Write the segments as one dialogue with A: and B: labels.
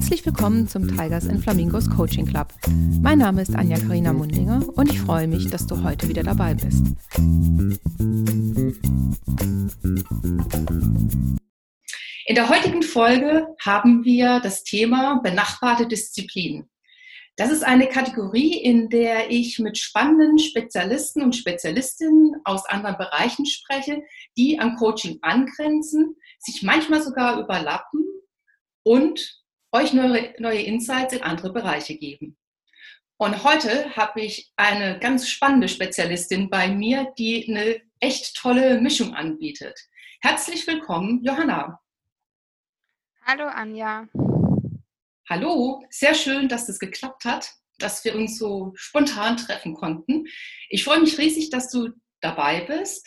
A: Herzlich willkommen zum Tigers and Flamingos Coaching Club. Mein Name ist Anja Karina Mundinger und ich freue mich, dass du heute wieder dabei bist. In der heutigen Folge haben wir das Thema benachbarte Disziplinen. Das ist eine Kategorie, in der ich mit spannenden Spezialisten und Spezialistinnen aus anderen Bereichen spreche, die an Coaching angrenzen, sich manchmal sogar überlappen und euch neue, neue Insights in andere Bereiche geben. Und heute habe ich eine ganz spannende Spezialistin bei mir, die eine echt tolle Mischung anbietet. Herzlich willkommen, Johanna.
B: Hallo, Anja.
A: Hallo, sehr schön, dass das geklappt hat, dass wir uns so spontan treffen konnten. Ich freue mich riesig, dass du dabei bist,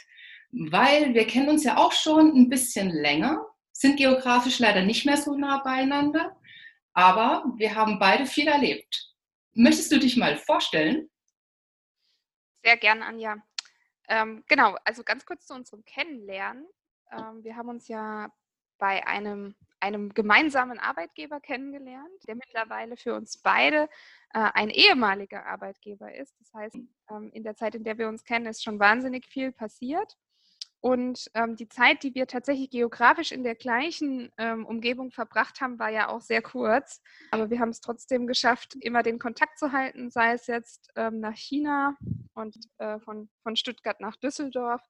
A: weil wir kennen uns ja auch schon ein bisschen länger, sind geografisch leider nicht mehr so nah beieinander, aber wir haben beide viel erlebt. Möchtest du dich mal vorstellen?
B: Sehr gerne, Anja. Ähm, genau, also ganz kurz zu unserem Kennenlernen. Ähm, wir haben uns ja bei einem, einem gemeinsamen Arbeitgeber kennengelernt, der mittlerweile für uns beide äh, ein ehemaliger Arbeitgeber ist. Das heißt, ähm, in der Zeit, in der wir uns kennen, ist schon wahnsinnig viel passiert. Und ähm, die Zeit, die wir tatsächlich geografisch in der gleichen ähm, Umgebung verbracht haben, war ja auch sehr kurz. Aber wir haben es trotzdem geschafft, immer den Kontakt zu halten, sei es jetzt ähm, nach China und äh, von, von Stuttgart nach Düsseldorf.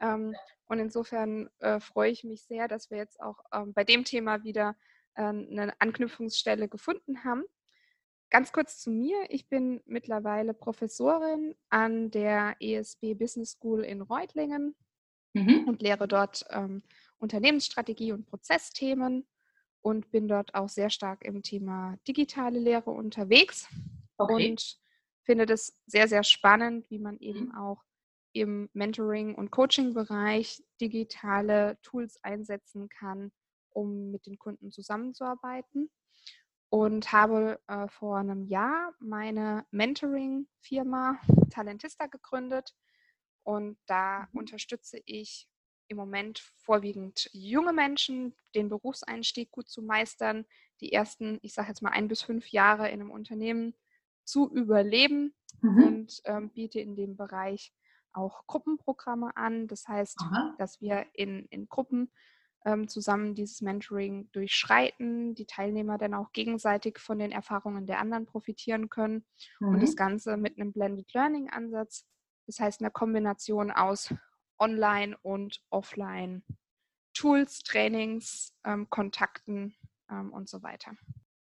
B: Ähm, und insofern äh, freue ich mich sehr, dass wir jetzt auch ähm, bei dem Thema wieder äh, eine Anknüpfungsstelle gefunden haben. Ganz kurz zu mir. Ich bin mittlerweile Professorin an der ESB Business School in Reutlingen mhm. und lehre dort ähm, Unternehmensstrategie und Prozessthemen und bin dort auch sehr stark im Thema digitale Lehre unterwegs okay. und finde das sehr, sehr spannend, wie man eben mhm. auch im Mentoring- und Coaching-Bereich digitale Tools einsetzen kann, um mit den Kunden zusammenzuarbeiten. Und habe äh, vor einem Jahr meine Mentoring-Firma Talentista gegründet, und da mhm. unterstütze ich im Moment vorwiegend junge Menschen, den Berufseinstieg gut zu meistern, die ersten, ich sage jetzt mal ein bis fünf Jahre in einem Unternehmen zu überleben mhm. und ähm, biete in dem Bereich auch Gruppenprogramme an. Das heißt, Aha. dass wir in, in Gruppen ähm, zusammen dieses Mentoring durchschreiten, die Teilnehmer dann auch gegenseitig von den Erfahrungen der anderen profitieren können mhm. und das Ganze mit einem Blended Learning Ansatz das heißt eine Kombination aus Online- und Offline Tools, Trainings, ähm, Kontakten ähm, und so weiter.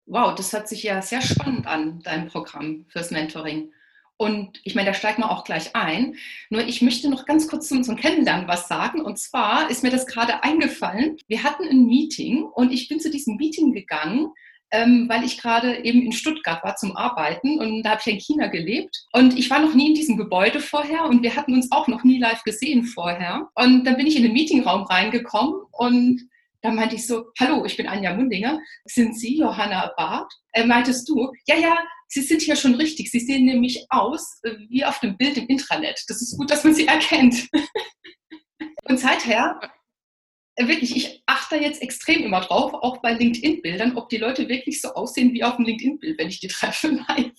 A: Wow, das hört sich ja sehr spannend an, dein Programm fürs Mentoring. Und ich meine, da steigen wir auch gleich ein. Nur ich möchte noch ganz kurz zum, zum Kennenlernen was sagen. Und zwar ist mir das gerade eingefallen. Wir hatten ein Meeting und ich bin zu diesem Meeting gegangen ähm, weil ich gerade eben in Stuttgart war zum Arbeiten und da habe ich in China gelebt. Und ich war noch nie in diesem Gebäude vorher und wir hatten uns auch noch nie live gesehen vorher. Und dann bin ich in den Meetingraum reingekommen und da meinte ich so, hallo, ich bin Anja Mundinger. Sind Sie Johanna Barth? Äh, meintest du, ja, ja, Sie sind hier schon richtig. Sie sehen nämlich aus äh, wie auf dem Bild im Intranet. Das ist gut, dass man Sie erkennt. und seither wirklich, ich achte jetzt extrem immer drauf, auch bei LinkedIn-Bildern, ob die Leute wirklich so aussehen wie auf dem LinkedIn-Bild, wenn ich die treffe. Nein.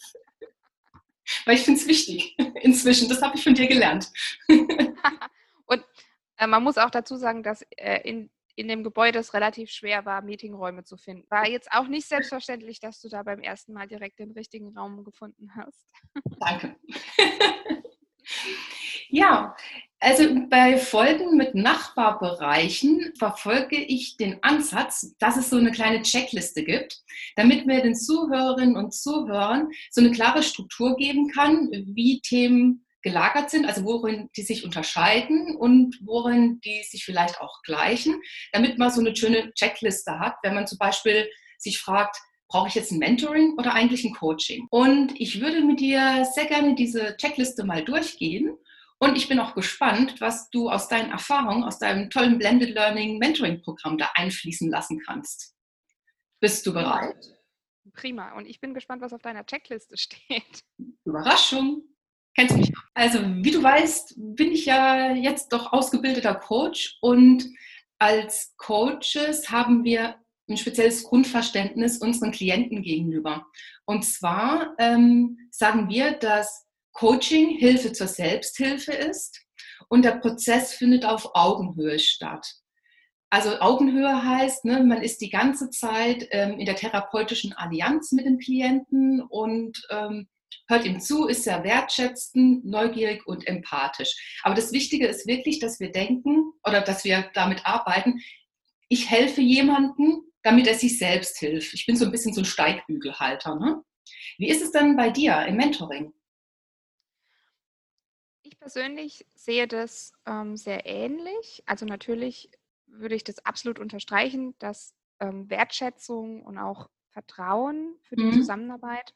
A: Weil ich finde es wichtig inzwischen. Das habe ich von dir gelernt.
B: Und äh, man muss auch dazu sagen, dass äh, in, in dem Gebäude es relativ schwer war, Meetingräume zu finden. War jetzt auch nicht selbstverständlich, dass du da beim ersten Mal direkt den richtigen Raum gefunden hast.
A: Danke. Ja, also bei Folgen mit Nachbarbereichen verfolge ich den Ansatz, dass es so eine kleine Checkliste gibt, damit wir den Zuhörerinnen und Zuhörern so eine klare Struktur geben kann, wie Themen gelagert sind, also worin die sich unterscheiden und worin die sich vielleicht auch gleichen, damit man so eine schöne Checkliste hat, wenn man zum Beispiel sich fragt, brauche ich jetzt ein Mentoring oder eigentlich ein Coaching? Und ich würde mit dir sehr gerne diese Checkliste mal durchgehen und ich bin auch gespannt, was du aus deinen Erfahrungen, aus deinem tollen Blended Learning Mentoring Programm da einfließen lassen kannst. Bist du bereit?
B: Prima. Und ich bin gespannt, was auf deiner Checkliste steht.
A: Überraschung. Kennst du mich? Also, wie du weißt, bin ich ja jetzt doch ausgebildeter Coach und als Coaches haben wir ein spezielles Grundverständnis unseren Klienten gegenüber. Und zwar ähm, sagen wir, dass Coaching Hilfe zur Selbsthilfe ist und der Prozess findet auf Augenhöhe statt. Also Augenhöhe heißt, ne, man ist die ganze Zeit ähm, in der therapeutischen Allianz mit dem Klienten und ähm, hört ihm zu, ist sehr wertschätzend, neugierig und empathisch. Aber das Wichtige ist wirklich, dass wir denken oder dass wir damit arbeiten, ich helfe jemandem, damit er sich selbst hilft. Ich bin so ein bisschen so ein Steigbügelhalter. Ne? Wie ist es denn bei dir im Mentoring?
B: Ich persönlich sehe das ähm, sehr ähnlich. Also natürlich würde ich das absolut unterstreichen, dass ähm, Wertschätzung und auch Vertrauen für die mhm. Zusammenarbeit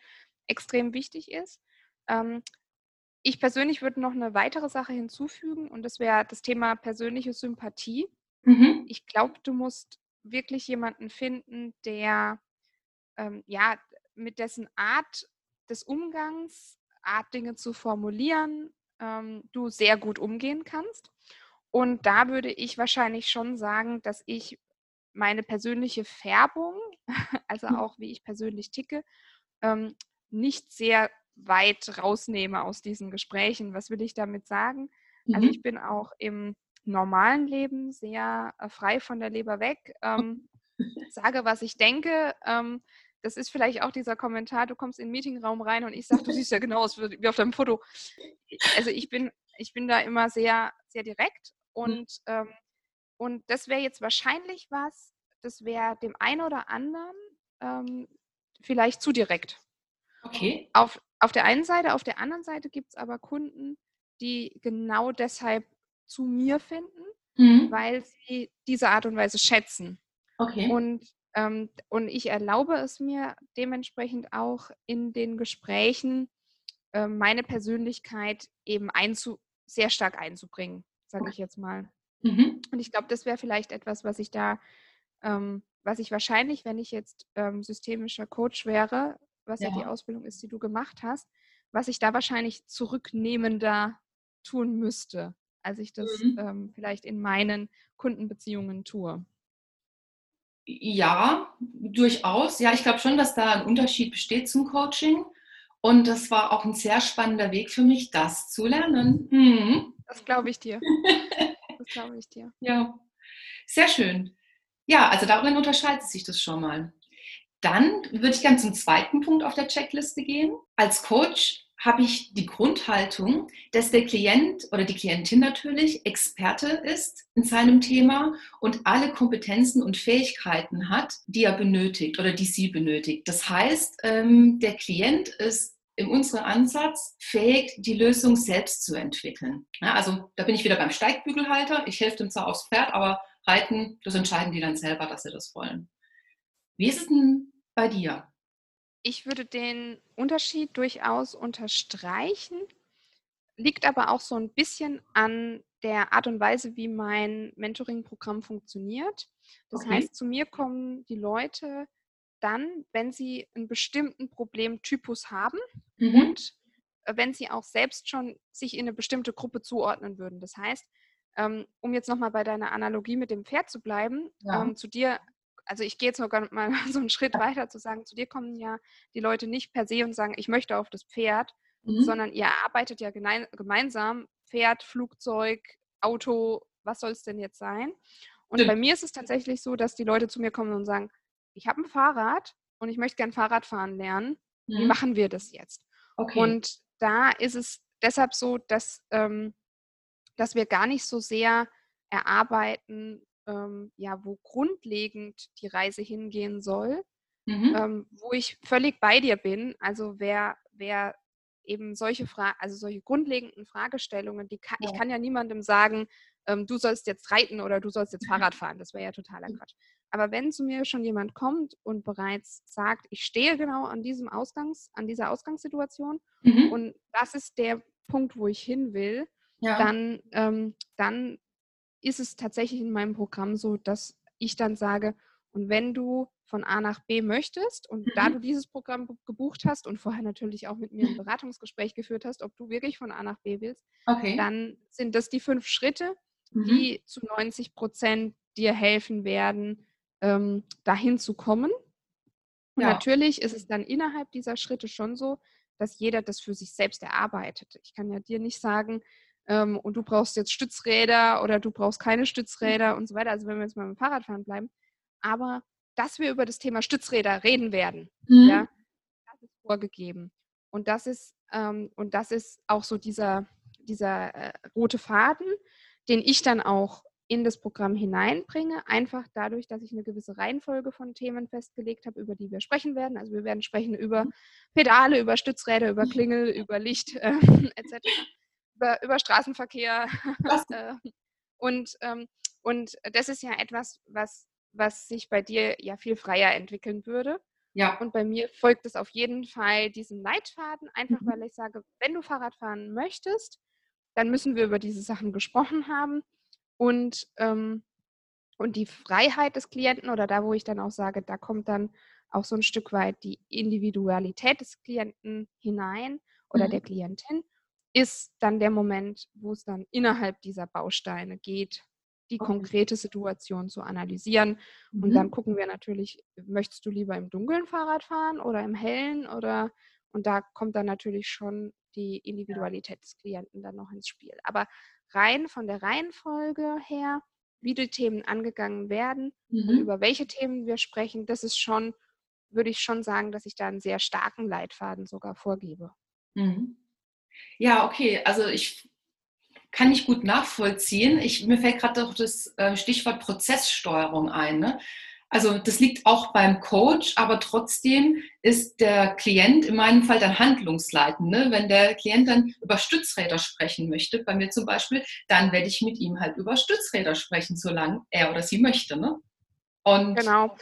B: extrem wichtig ist. Ähm, ich persönlich würde noch eine weitere Sache hinzufügen und das wäre das Thema persönliche Sympathie. Mhm. Ich glaube, du musst wirklich jemanden finden, der ähm, ja mit dessen Art des Umgangs, Art Dinge zu formulieren, ähm, du sehr gut umgehen kannst. Und da würde ich wahrscheinlich schon sagen, dass ich meine persönliche Färbung, also hm. auch wie ich persönlich ticke, ähm, nicht sehr weit rausnehme aus diesen Gesprächen. Was will ich damit sagen? Also mhm. Also ich bin auch im normalen Leben sehr äh, frei von der Leber weg, ähm, sage, was ich denke. Ähm, das ist vielleicht auch dieser Kommentar, du kommst in den Meetingraum rein und ich sage, du siehst ja genau aus wie auf deinem Foto. Also ich bin, ich bin da immer sehr, sehr direkt Mhm. Und, ähm, und das wäre jetzt wahrscheinlich was, das wäre dem einen oder anderen ähm, vielleicht zu direkt.
A: Okay.
B: Auf, auf der einen Seite, auf der anderen Seite gibt es aber Kunden, die genau deshalb zu mir finden, mhm. weil sie diese Art und Weise schätzen.
A: Okay.
B: Und, und ich erlaube es mir dementsprechend auch in den Gesprächen, äh, meine Persönlichkeit eben einzu sehr stark einzubringen sage ich jetzt mal. Mhm. Und ich glaube, das wäre vielleicht etwas, was ich da, ähm, was ich wahrscheinlich, wenn ich jetzt ähm, systemischer Coach wäre, was ja. ja. die Ausbildung ist, die du gemacht hast, was ich da wahrscheinlich zurücknehmender tun müsste, als ich das mhm. ähm, vielleicht in meinen Kundenbeziehungen tue.
A: Ja, durchaus. Ja, ich glaube schon, dass da ein Unterschied besteht zum Coaching. Und das war auch ein sehr spannender Weg für mich, das zu lernen. Mhm.
B: Das glaube ich dir. Das glaube ich dir.
A: Ja, sehr schön. Ja, also darin unterscheidet sich das schon mal. Dann würde ich gerne zum zweiten Punkt auf der Checkliste gehen. Als Coach habe ich die Grundhaltung, dass der Klient oder die Klientin natürlich Experte ist in seinem Thema und alle Kompetenzen und Fähigkeiten hat, die er benötigt oder die sie benötigt. Das heißt, ähm, der Klient ist in unserem Ansatz fähig, die Lösung selbst zu entwickeln. Also da bin ich wieder beim Steigbügelhalter. Ich helfe dem zwar aufs Pferd, aber reiten, das entscheiden die dann selber, dass sie das wollen. Wie ist es denn bei dir?
B: Ich würde den Unterschied durchaus unterstreichen, liegt aber auch so ein bisschen an der Art und Weise, wie mein Mentoring-Programm funktioniert. Das okay. heißt, zu mir kommen die Leute, dann, wenn sie einen bestimmten Problemtypus haben mhm. und äh, wenn sie auch selbst schon sich in eine bestimmte Gruppe zuordnen würden. Das heißt, ähm, um jetzt nochmal bei deiner Analogie mit dem Pferd zu bleiben, ja. ähm, zu dir, also ich gehe jetzt noch mal so einen Schritt weiter zu sagen, zu dir kommen ja die Leute nicht per se und sagen, ich möchte auf das Pferd, mhm. sondern ihr arbeitet ja gemeinsam, Pferd, Flugzeug, Auto, was soll es denn jetzt sein? Und ja. bei mir ist es tatsächlich so, dass die Leute zu mir kommen und sagen, ich habe ein Fahrrad und ich möchte gern Fahrradfahren lernen. Mhm. Wie machen wir das jetzt? Okay. Und da ist es deshalb so, dass, ähm, dass wir gar nicht so sehr erarbeiten, ähm, ja, wo grundlegend die Reise hingehen soll, mhm. ähm, wo ich völlig bei dir bin. Also wer, wer eben solche Fragen, also solche grundlegenden Fragestellungen, die kann, ja. ich kann ja niemandem sagen, ähm, du sollst jetzt reiten oder du sollst jetzt Fahrrad fahren. Das wäre ja totaler mhm. Quatsch. Aber wenn zu mir schon jemand kommt und bereits sagt, ich stehe genau an diesem Ausgangs, an dieser Ausgangssituation mhm. und das ist der Punkt, wo ich hin will, ja. dann, ähm, dann ist es tatsächlich in meinem Programm so, dass ich dann sage, und wenn du von A nach B möchtest und mhm. da du dieses Programm gebucht hast und vorher natürlich auch mit mir ein Beratungsgespräch geführt hast, ob du wirklich von A nach B willst, okay. dann sind das die fünf Schritte, mhm. die zu 90 Prozent dir helfen werden, ähm, dahin zu kommen. Und
A: Ja.
B: natürlich ist es dann innerhalb dieser Schritte schon so, dass jeder das für sich selbst erarbeitet. Ich kann ja dir nicht sagen, ähm, und du brauchst jetzt Stützräder oder du brauchst keine Stützräder und so weiter. Also wenn wir jetzt mal beim Fahrradfahren bleiben. Aber dass wir über das Thema Stützräder reden werden,
A: Mhm.
B: ja, das ist vorgegeben. Und das ist, ähm, und das ist auch so dieser, dieser äh, rote Faden, den ich dann auch in das Programm hineinbringe, einfach dadurch, dass ich eine gewisse Reihenfolge von Themen festgelegt habe, über die wir sprechen werden. Also wir werden sprechen über Pedale, über Stützräder, über Klingel, über Licht äh, etc., über, über Straßenverkehr. Äh, und, ähm, und das ist ja etwas, was, was sich bei dir ja viel freier entwickeln würde.
A: Ja.
B: Und bei mir folgt es auf jeden Fall diesem Leitfaden, einfach
A: Mhm.
B: weil ich sage, wenn du Fahrrad fahren möchtest, dann müssen wir über diese Sachen gesprochen haben. Und, ähm, und die Freiheit des Klienten oder da, wo ich dann auch sage, da kommt dann auch so ein Stück weit die Individualität des Klienten hinein oder
A: Mhm.
B: der Klientin, ist dann der Moment, wo es dann innerhalb dieser Bausteine geht, die
A: Okay.
B: konkrete Situation zu analysieren. Und
A: Mhm.
B: dann gucken wir natürlich, möchtest du lieber im dunklen Fahrrad fahren oder im hellen oder und da kommt dann natürlich schon die Individualität des Klienten dann noch ins Spiel. Aber rein von der Reihenfolge her, wie die Themen angegangen werden und
A: Mhm.
B: über welche Themen wir sprechen, das ist schon, würde ich schon sagen, dass ich da einen sehr starken Leitfaden sogar vorgebe.
A: Mhm. Ja, okay. Also ich kann ich gut nachvollziehen. Ich, mir fällt gerade doch das äh, Stichwort Prozesssteuerung ein. Ne? Also das liegt auch beim Coach, aber trotzdem ist der Klient in meinem Fall dann handlungsleitend. Ne? Wenn der Klient dann über Stützräder sprechen möchte, bei mir zum Beispiel, dann werde ich mit ihm halt über Stützräder sprechen, solange er oder sie möchte. Ne? Und
B: Genau.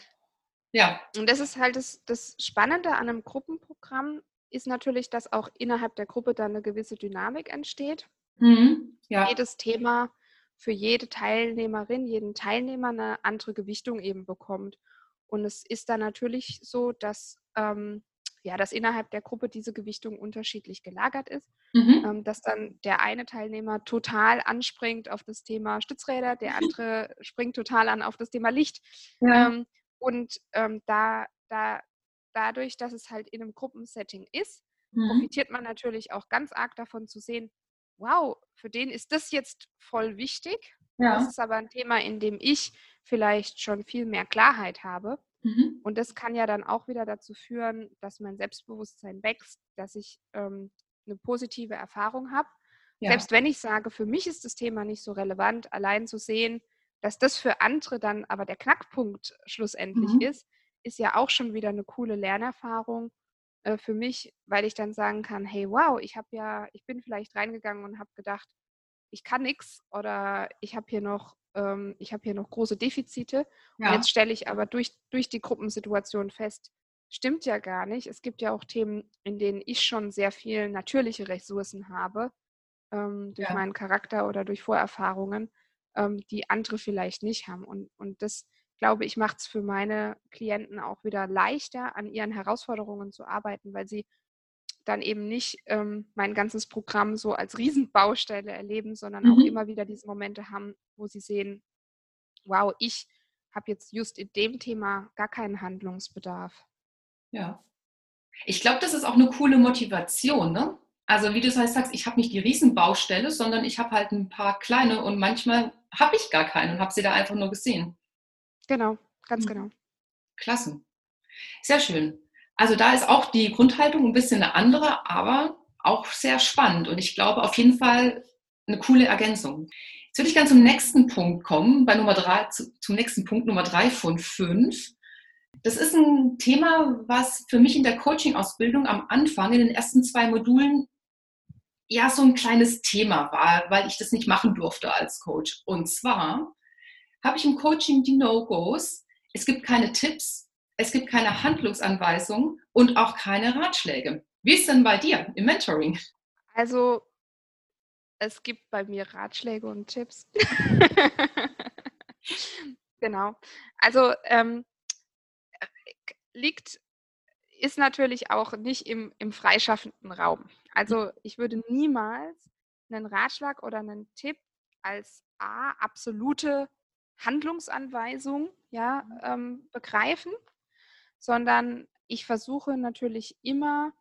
A: ja,
B: Und das ist halt das, das Spannende an einem Gruppenprogramm, ist natürlich, dass auch innerhalb der Gruppe dann eine gewisse Dynamik entsteht.
A: mhm. ja,
B: jedes Thema für jede Teilnehmerin, jeden Teilnehmer eine andere Gewichtung eben bekommt. Und es ist dann natürlich so, dass, ähm, ja, dass innerhalb der Gruppe diese Gewichtung unterschiedlich gelagert ist,
A: mhm.
B: ähm, dass dann der eine Teilnehmer total anspringt auf das Thema Stützräder, der andere springt total an auf das Thema Licht.
A: ja.
B: Ähm, und ähm, da, da, dadurch, dass es halt in einem Gruppensetting ist,
A: Mhm.
B: profitiert man natürlich auch ganz arg davon zu sehen, wow, für den ist das jetzt voll wichtig. Das
A: ja.
B: ist aber ein Thema, in dem ich vielleicht schon viel mehr Klarheit habe.
A: Mhm.
B: Und das kann ja dann auch wieder dazu führen, dass mein Selbstbewusstsein wächst, dass ich ähm, eine positive Erfahrung habe.
A: ja.
B: Selbst wenn ich sage, für mich ist das Thema nicht so relevant, allein zu sehen, dass das für andere dann aber der Knackpunkt schlussendlich
A: Mhm.
B: ist, ist ja auch schon wieder eine coole Lernerfahrung äh, für mich, weil ich dann sagen kann, hey, wow, ich habe ja, ich bin vielleicht reingegangen und habe gedacht, ich kann nichts oder ich habe hier noch, ähm, ich habe hier noch große Defizite. Und
A: ja.
B: jetzt stelle ich aber durch, durch die Gruppensituation fest, stimmt ja gar nicht. Es gibt ja auch Themen, in denen ich schon sehr viel natürliche Ressourcen habe, ähm, durch
A: Ja.
B: meinen Charakter oder durch Vorerfahrungen, ähm, die andere vielleicht nicht haben. Und, und das, glaube ich, macht es für meine Klienten auch wieder leichter, an ihren Herausforderungen zu arbeiten, weil sie dann eben nicht ähm, mein ganzes Programm so als Riesenbaustelle erleben, sondern auch
A: Mhm.
B: immer wieder diese Momente haben, wo sie sehen, wow, ich habe jetzt just in dem Thema gar keinen Handlungsbedarf.
A: Ja. Ich glaube, das ist auch eine coole Motivation, ne? Also wie du es halt sagst, ich habe nicht die Riesenbaustelle, sondern ich habe halt ein paar kleine und manchmal habe ich gar keine und habe sie da einfach nur gesehen.
B: Genau, ganz
A: Mhm.
B: genau.
A: Klasse. Sehr schön. Also da ist auch die Grundhaltung ein bisschen eine andere, aber auch sehr spannend und ich glaube auf jeden Fall eine coole Ergänzung. Jetzt würde ich gerne zum nächsten Punkt kommen, bei Nummer drei, zu, zum nächsten Punkt Nummer drei von fünf. Das ist ein Thema, was für mich in der Coaching-Ausbildung am Anfang in den ersten zwei Modulen ja so ein kleines Thema war, weil ich das nicht machen durfte als Coach. Und zwar habe ich im Coaching die No-Gos. Es gibt keine Tipps, es gibt keine Handlungsanweisungen und auch keine Ratschläge. Wie ist denn bei dir im Mentoring?
B: Also es gibt bei mir Ratschläge und Tipps. genau. Also ähm, äh, liegt, ist natürlich auch nicht im, im freischaffenden Raum. Also ich würde niemals einen Ratschlag oder einen Tipp als A, absolute Handlungsanweisung ja, ähm, begreifen, sondern ich versuche natürlich immer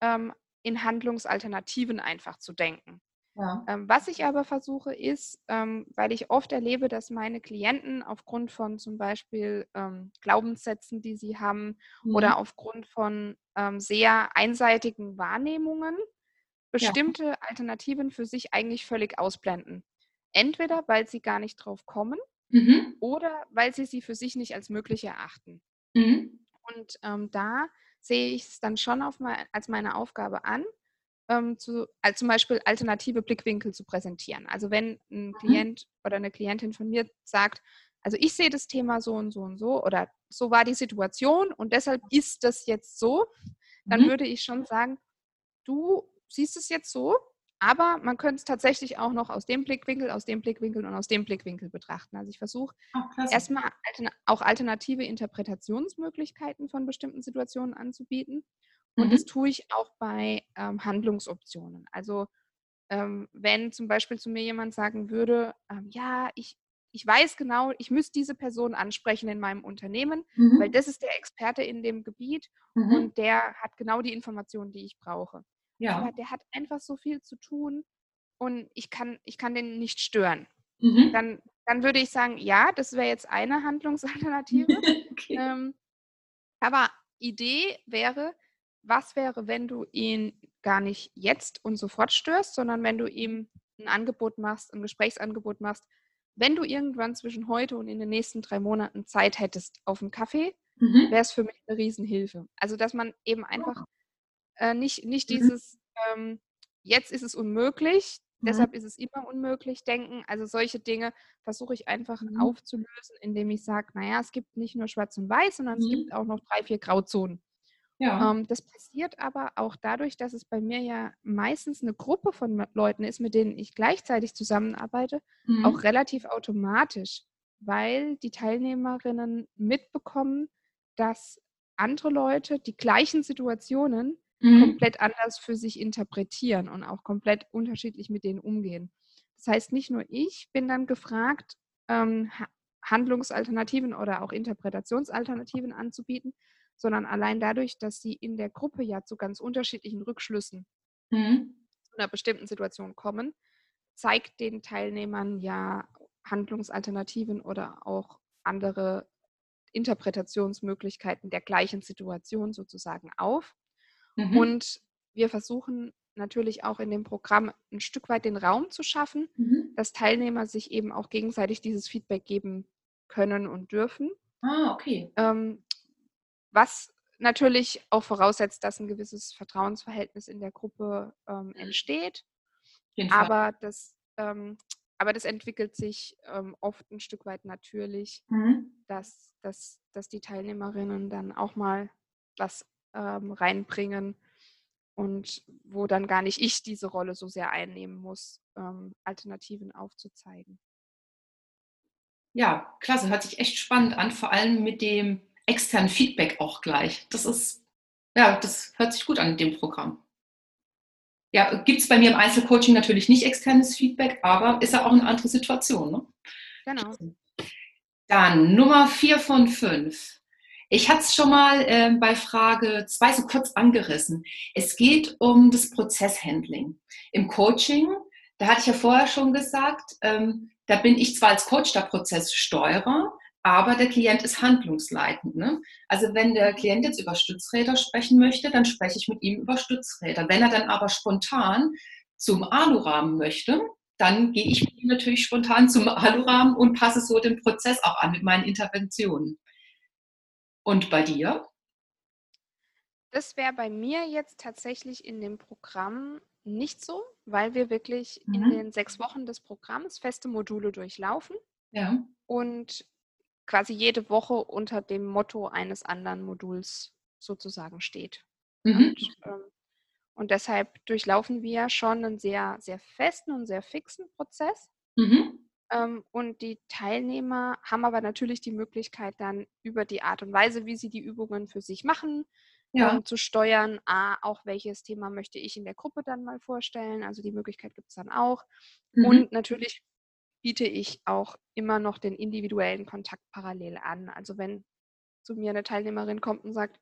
B: ähm, in Handlungsalternativen einfach zu denken. Ja. Ähm, was ich aber versuche ist, ähm, weil ich oft erlebe, dass meine Klienten aufgrund von zum Beispiel ähm, Glaubenssätzen, die sie haben, mhm. oder aufgrund von sehr einseitigen Wahrnehmungen bestimmte ja. Alternativen für sich eigentlich völlig ausblenden. Entweder weil sie gar nicht drauf kommen mhm. oder weil sie sie für sich nicht als möglich erachten. Mhm. Und ähm, da sehe ich es dann schon mein, als meine Aufgabe an, ähm, zu, also zum Beispiel alternative Blickwinkel zu präsentieren. Also wenn ein mhm. Klient oder eine Klientin von mir sagt, also ich sehe das Thema so und so und so oder so war die Situation und deshalb ist das jetzt so, dann mhm. würde ich schon sagen, du siehst es jetzt so, aber man könnte es tatsächlich auch noch aus dem Blickwinkel, aus dem Blickwinkel und aus dem Blickwinkel betrachten. Also ich versuche oh, erstmal auch alternative Interpretationsmöglichkeiten von bestimmten Situationen anzubieten. Und mhm. das tue ich auch bei ähm, Handlungsoptionen. Also ähm, wenn zum Beispiel zu mir jemand sagen würde, ähm, ja, ich, ich weiß genau, ich müsste diese Person ansprechen in meinem Unternehmen, mhm. weil das ist der Experte in dem Gebiet mhm. und der hat genau die Informationen, die ich brauche. Ja. Aber der hat einfach so viel zu tun und ich kann, ich kann den nicht stören. Mhm. Dann, dann würde ich sagen, ja, das wäre jetzt eine Handlungsalternative. okay. ähm, aber Idee wäre, was wäre, wenn du ihn gar nicht jetzt und sofort störst, sondern wenn du ihm ein Angebot machst, ein Gesprächsangebot machst, wenn du irgendwann zwischen heute und in den nächsten drei Monaten Zeit hättest auf einen Kaffee, mhm. wäre es für mich eine Riesenhilfe. Also, dass man eben einfach äh, nicht, nicht mhm. dieses, ähm, jetzt ist es unmöglich, mhm. deshalb ist es immer unmöglich denken. Also solche Dinge versuche ich einfach mhm. aufzulösen, indem ich sage, naja, es gibt nicht nur schwarz und weiß, sondern es gibt mhm. auch noch drei, vier Grauzonen. Ja. Ähm, das passiert aber auch dadurch, dass es bei mir ja meistens eine Gruppe von Leuten ist, mit denen ich gleichzeitig zusammenarbeite, auch relativ automatisch, weil die Teilnehmerinnen mitbekommen, dass andere Leute die gleichen Situationen mhm. komplett anders für sich interpretieren und auch komplett unterschiedlich mit denen umgehen. Das heißt, nicht nur ich bin dann gefragt, ähm, Handlungsalternativen oder auch Interpretationsalternativen anzubieten, sondern allein dadurch, dass sie in der Gruppe ja zu ganz unterschiedlichen Rückschlüssen mhm. zu einer bestimmten Situation kommen, zeigt den Teilnehmern ja Handlungsalternativen oder auch andere Interpretationsmöglichkeiten der gleichen Situation sozusagen auf. Mhm. Und wir versuchen natürlich auch in dem Programm ein Stück weit den Raum zu schaffen, mhm. dass Teilnehmer sich eben auch gegenseitig dieses Feedback geben können und dürfen.
A: Ah, okay.
B: Ähm, was natürlich auch voraussetzt, dass ein gewisses Vertrauensverhältnis in der Gruppe ähm, entsteht. Aber das, ähm, aber das entwickelt sich ähm, oft ein Stück weit natürlich, mhm. dass, dass, dass die Teilnehmerinnen dann auch mal was ähm, reinbringen und wo dann gar nicht ich diese Rolle so sehr einnehmen muss, ähm, Alternativen aufzuzeigen.
A: Ja, klasse, hört sich echt spannend an, vor allem mit dem externen Feedback auch gleich. Das ist, ja, das hört sich gut an in dem Programm. Ja, gibt es bei mir im Einzelcoaching natürlich nicht externes Feedback, aber ist ja auch eine andere Situation. Ne?
B: Genau.
A: Dann Nummer vier von fünf. Ich hatte es schon mal äh, bei Frage 2 so kurz angerissen. Es geht um das Prozesshandling. Im Coaching, da hatte ich ja vorher schon gesagt, ähm, da bin ich zwar als Coach der Prozesssteuerer, aber der Klient ist handlungsleitend. Ne? Also wenn der Klient jetzt über Stützräder sprechen möchte, dann spreche ich mit ihm über Stützräder. Wenn er dann aber spontan zum Alurahmen möchte, dann gehe ich mit ihm natürlich spontan zum Alurahmen und passe so den Prozess auch an mit meinen Interventionen. Und bei dir?
B: Das wäre bei mir jetzt tatsächlich in dem Programm nicht so, weil wir wirklich mhm. in den sechs Wochen des Programms feste Module durchlaufen. Ja. Und quasi jede Woche unter dem Motto eines anderen Moduls sozusagen steht. Mhm. Und, ähm, und, deshalb durchlaufen wir schon einen sehr, sehr festen und sehr fixen Prozess. Mhm. Ähm, und die Teilnehmer haben aber natürlich die Möglichkeit, dann über die Art und Weise, wie sie die Übungen für sich machen, ja. ähm, zu steuern, A, auch welches Thema möchte ich in der Gruppe dann mal vorstellen. Also die Möglichkeit gibt es dann auch. Mhm. Und natürlich biete ich auch immer noch den individuellen Kontakt parallel an. Also wenn zu mir eine Teilnehmerin kommt und sagt,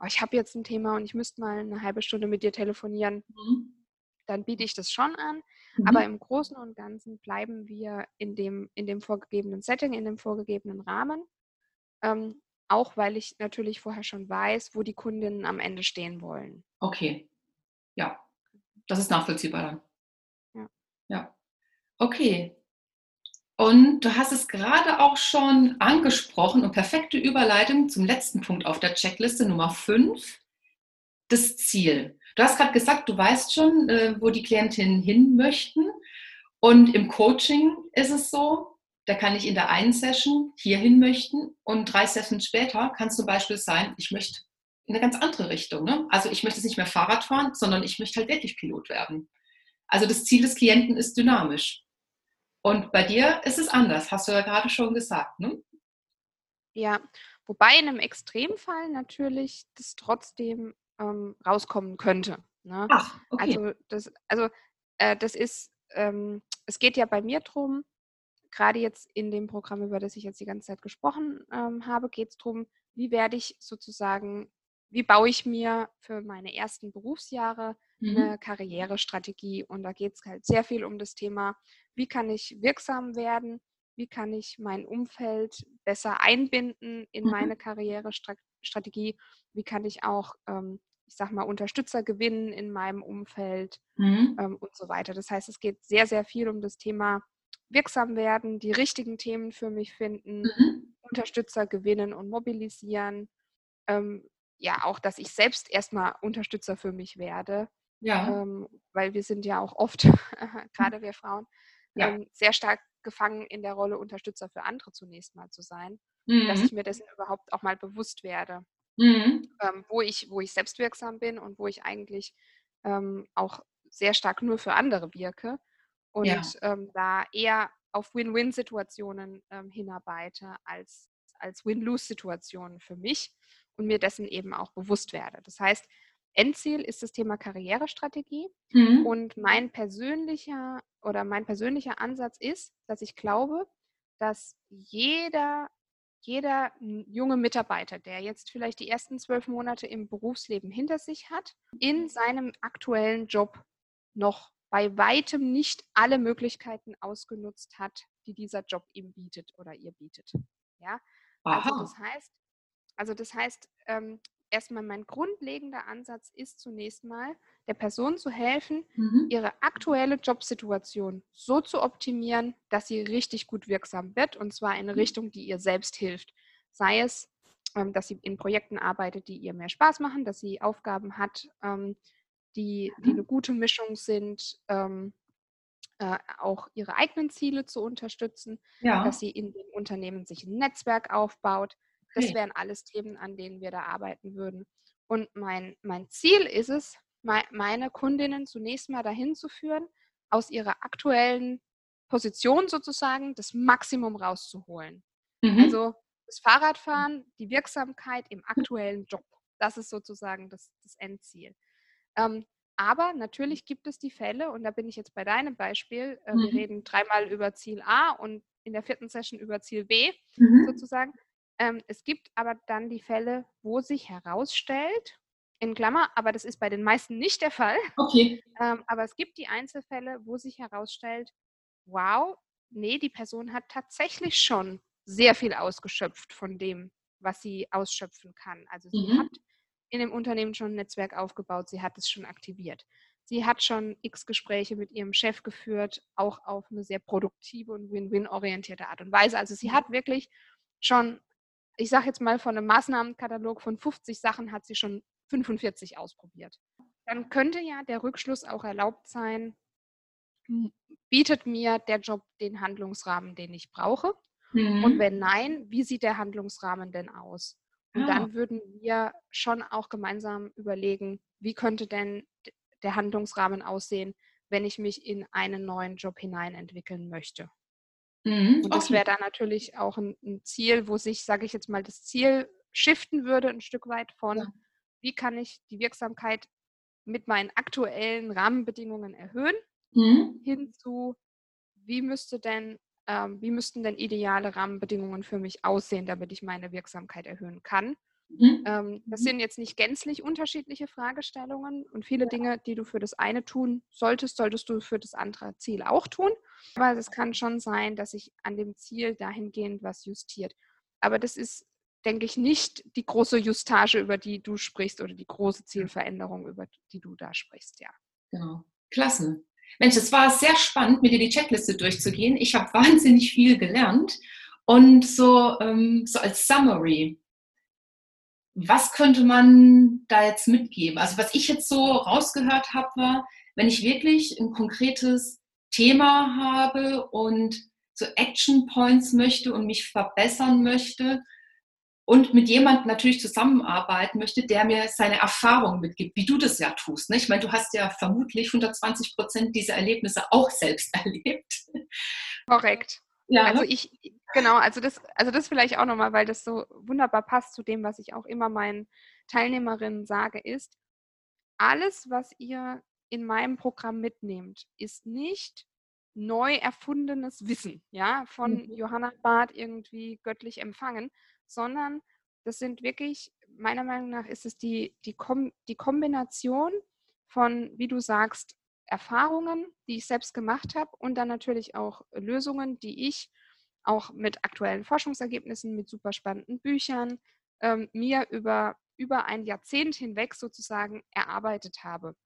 B: oh, ich habe jetzt ein Thema und ich müsste mal eine halbe Stunde mit dir telefonieren, mhm. dann biete ich das schon an. Mhm. Aber im Großen und Ganzen bleiben wir in dem, in dem vorgegebenen Setting, in dem vorgegebenen Rahmen. Ähm, auch weil ich natürlich vorher schon weiß, wo die Kundinnen am Ende stehen wollen.
A: Okay. Ja, das ist nachvollziehbar dann. Ja. Ja. Okay. Und du hast es gerade auch schon angesprochen und perfekte Überleitung zum letzten Punkt auf der Checkliste Nummer 5, das Ziel. Du hast gerade gesagt, du weißt schon, äh, wo die Klientinnen hin möchten. Und im Coaching ist es so, da kann ich in der einen Session hierhin möchten und drei Sessions später kann es zum Beispiel sein, ich möchte in eine ganz andere Richtung. Ne? Also ich möchte nicht mehr Fahrrad fahren, sondern ich möchte halt wirklich Pilot werden. Also das Ziel des Klienten ist dynamisch. Und bei dir ist es anders, hast du ja gerade schon gesagt. Ne?
B: Ja, wobei in einem Extremfall natürlich das trotzdem ähm, rauskommen könnte. Ne? Ach, okay. Also das, also, äh, das ist, ähm, es geht ja bei mir darum, gerade jetzt in dem Programm, über das ich jetzt die ganze Zeit gesprochen ähm, habe, geht es darum, wie werde ich sozusagen, wie baue ich mir für meine ersten Berufsjahre mhm. eine Karrierestrategie. Und da geht es halt sehr viel um das Thema, wie kann ich wirksam werden, wie kann ich mein Umfeld besser einbinden in mhm. meine Karrierestrategie, wie kann ich auch, ähm, ich sag mal, Unterstützer gewinnen in meinem Umfeld mhm. ähm, und so weiter. Das heißt, es geht sehr, sehr viel um das Thema wirksam werden, die richtigen Themen für mich finden, mhm. Unterstützer gewinnen und mobilisieren. Ähm, ja, auch, dass ich selbst erstmal Unterstützer für mich werde. Ja. Ähm, weil wir sind ja auch oft, gerade wir Frauen, ja. ähm, sehr stark gefangen in der Rolle, Unterstützer für andere zunächst mal zu sein. Mhm. Dass ich mir dessen überhaupt auch mal bewusst werde, mhm. ähm, wo, ich, wo ich selbstwirksam bin und wo ich eigentlich ähm, auch sehr stark nur für andere wirke und ja. ähm, da eher auf Win-Win-Situationen ähm, hinarbeite als, als Win-Lose-Situationen für mich und mir dessen eben auch bewusst werde. Das heißt, Endziel ist das Thema Karrierestrategie mhm. und mein persönlicher oder mein persönlicher Ansatz ist, dass ich glaube, dass jeder jeder junge Mitarbeiter, der jetzt vielleicht die ersten zwölf Monate im Berufsleben hinter sich hat, in seinem aktuellen Job noch bei weitem nicht alle Möglichkeiten ausgenutzt hat, die dieser Job ihm bietet oder ihr bietet. Ja, also das heißt, also das heißt, ähm, erstmal mein grundlegender Ansatz ist zunächst mal, der Person zu helfen, mhm. ihre aktuelle Jobsituation so zu optimieren, dass sie richtig gut wirksam wird und zwar in eine mhm. Richtung, die ihr selbst hilft. Sei es, ähm, dass sie in Projekten arbeitet, die ihr mehr Spaß machen, dass sie Aufgaben hat, ähm, die, die eine gute Mischung sind, ähm, äh, auch ihre eigenen Ziele zu unterstützen, ja. dass sie in dem Unternehmen sich ein Netzwerk aufbaut. Das wären alles Themen, an denen wir da arbeiten würden. Und mein, mein Ziel ist es, meine Kundinnen zunächst mal dahin zu führen, aus ihrer aktuellen Position sozusagen das Maximum rauszuholen. Mhm. Also das Fahrradfahren, die Wirksamkeit im aktuellen Job. Das ist sozusagen das, das Endziel. Ähm, aber natürlich gibt es die Fälle, und da bin ich jetzt bei deinem Beispiel, äh, mhm. wir reden dreimal über Ziel A und in der vierten Session über Ziel B mhm. sozusagen. Ähm, es gibt aber dann die Fälle, wo sich herausstellt, in Klammer, aber das ist bei den meisten nicht der Fall. Okay. Ähm, aber es gibt die Einzelfälle, wo sich herausstellt, wow, nee, die Person hat tatsächlich schon sehr viel ausgeschöpft von dem, was sie ausschöpfen kann. Also sie mhm. hat in dem Unternehmen schon ein Netzwerk aufgebaut, sie hat es schon aktiviert. Sie hat schon x Gespräche mit ihrem Chef geführt, auch auf eine sehr produktive und win-win-orientierte Art und Weise. Also sie hat wirklich schon, ich sage jetzt mal, von einem Maßnahmenkatalog von 50 Sachen hat sie schon 45 ausprobiert. Dann könnte ja der Rückschluss auch erlaubt sein, bietet mir der Job den Handlungsrahmen, den ich brauche? Mhm. Und wenn nein, wie sieht der Handlungsrahmen denn aus? Und ah. dann würden wir schon auch gemeinsam überlegen, wie könnte denn der Handlungsrahmen aussehen, wenn ich mich in einen neuen Job hinein entwickeln möchte. Mhm, und das okay. wäre dann natürlich auch ein, ein, Ziel, wo sich, sage ich jetzt mal, das Ziel shiften würde, ein Stück weit von, ja. wie kann ich die Wirksamkeit mit meinen aktuellen Rahmenbedingungen erhöhen, mhm. hin zu, wie müsste denn ähm, wie müssten denn ideale Rahmenbedingungen für mich aussehen, damit ich meine Wirksamkeit erhöhen kann.
A: Mhm.
B: Ähm, das
A: Mhm.
B: sind jetzt nicht gänzlich unterschiedliche Fragestellungen und viele Dinge, die du für das eine tun solltest, solltest du für das andere Ziel auch tun. Aber es kann schon sein, dass sich an dem Ziel dahingehend was justiert. Aber das ist, denke ich, nicht die große Justage, über die du sprichst oder die große Zielveränderung, über die du da sprichst, ja.
A: Genau. Klasse. Mensch, es war sehr spannend, mit dir die Checkliste durchzugehen. Ich habe wahnsinnig viel gelernt. Und so, ähm, so als Summary, was könnte man da jetzt mitgeben? Also was ich jetzt so rausgehört habe, war, wenn ich wirklich ein konkretes Thema habe und so Action Points möchte und mich verbessern möchte und mit jemandem natürlich zusammenarbeiten möchte, der mir seine Erfahrungen mitgibt, wie du das ja tust. Ne? Ich meine, du hast ja vermutlich 120 Prozent dieser Erlebnisse auch selbst erlebt.
B: Korrekt.
A: Ja,
B: Also
A: ne?
B: ich, genau, also das, also das vielleicht auch nochmal, weil das so wunderbar passt zu dem, was ich auch immer meinen Teilnehmerinnen sage, ist, alles, was ihr in meinem Programm mitnehmt, ist nicht neu erfundenes Wissen, ja, von
A: Mhm.
B: Johanna Barth irgendwie göttlich empfangen, sondern das sind wirklich, meiner Meinung nach, ist es die, die, Kom die Kombination von, wie du sagst, Erfahrungen, die ich selbst gemacht habe und dann natürlich auch Lösungen, die ich auch mit aktuellen Forschungsergebnissen, mit super spannenden Büchern ähm, mir über, über ein Jahrzehnt hinweg sozusagen erarbeitet habe.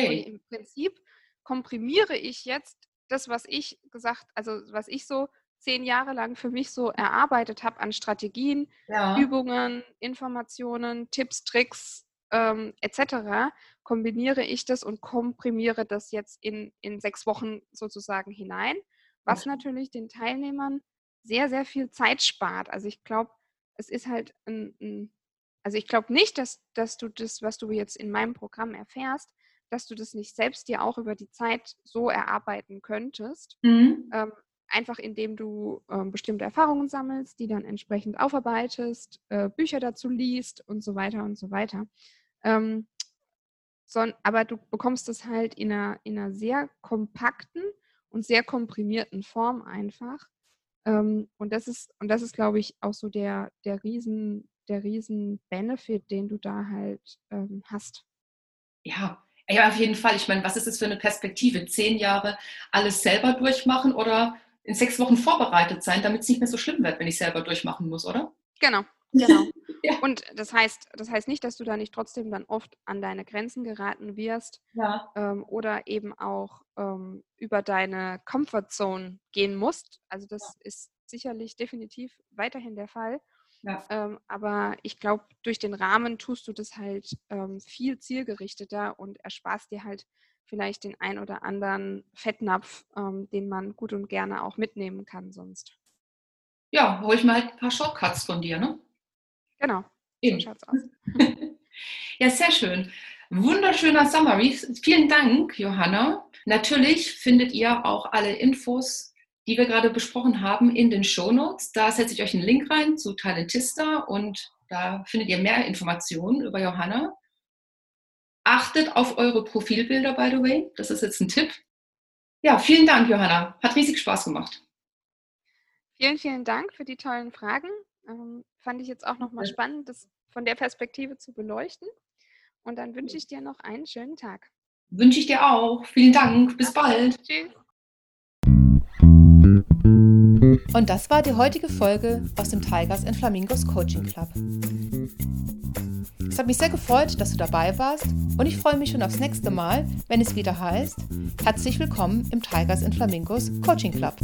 B: Und
A: Okay.
B: im Prinzip komprimiere ich jetzt das, was ich gesagt, also was ich so zehn Jahre lang für mich so erarbeitet habe an Strategien,
A: Ja.
B: Übungen, Informationen, Tipps, Tricks ähm, etc., kombiniere ich das und komprimiere das jetzt in, in sechs Wochen sozusagen hinein, was natürlich den Teilnehmern sehr, sehr viel Zeit spart. Also ich glaube, es ist halt ein, ein also ich glaube nicht, dass, dass du das, was du jetzt in meinem Programm erfährst, dass du das nicht selbst dir auch über die Zeit so erarbeiten könntest.
A: Mhm.
B: Ähm, einfach indem du ähm, bestimmte Erfahrungen sammelst, die dann entsprechend aufarbeitest, äh, Bücher dazu liest und so weiter und so weiter. Ähm, son, aber du bekommst es halt in einer, in einer sehr kompakten und sehr komprimierten Form einfach. Ähm, und das ist, und das ist, glaube ich, auch so der, der riesen, der riesen Benefit, den du da halt ähm, hast.
A: Ja. ja, auf jeden Fall. Ich meine, was ist das für eine Perspektive? Zehn Jahre alles selber durchmachen oder in sechs Wochen vorbereitet sein, damit es nicht mehr so schlimm wird, wenn ich selber durchmachen muss, oder?
B: Genau, genau.
A: Ja.
B: Und das heißt, das heißt nicht, dass du da nicht trotzdem dann oft an deine Grenzen geraten wirst
A: Ja.
B: ähm, oder eben auch ähm, über deine Comfort Zone gehen musst. Also das ist sicherlich definitiv weiterhin der Fall.
A: Ja.
B: Ähm, aber ich glaube, durch den Rahmen tust du das halt ähm, viel zielgerichteter und ersparst dir halt vielleicht den ein oder anderen Fettnapf, ähm, den man gut und gerne auch mitnehmen kann sonst.
A: Ja, hol ich mal halt ein paar Shortcuts von dir, ne?
B: Genau, so
A: Eben.
B: schaut's aus.
A: Ja, sehr schön. Wunderschöner Summary. Vielen Dank, Johanna. Natürlich findet ihr auch alle Infos, die wir gerade besprochen haben, in den Shownotes. Da setze ich euch einen Link rein zu Talentista und da findet ihr mehr Informationen über Johanna. Achtet auf eure Profilbilder, by the way. Das ist jetzt ein Tipp. Ja, vielen Dank, Johanna. Hat riesig Spaß gemacht.
B: Vielen, vielen Dank für die tollen Fragen. Ähm, fand ich jetzt auch nochmal spannend, das von der Perspektive zu beleuchten. Und dann wünsche ich dir noch einen schönen Tag.
A: Wünsche ich dir auch. Vielen Dank. Bis bald.
B: Tschüss.
C: Und das war die heutige Folge aus dem Tigers and Flamingos Coaching Club. Es hat mich sehr gefreut, dass du dabei warst und ich freue mich schon aufs nächste Mal, wenn es wieder heißt, herzlich willkommen im Tigers and Flamingos Coaching Club.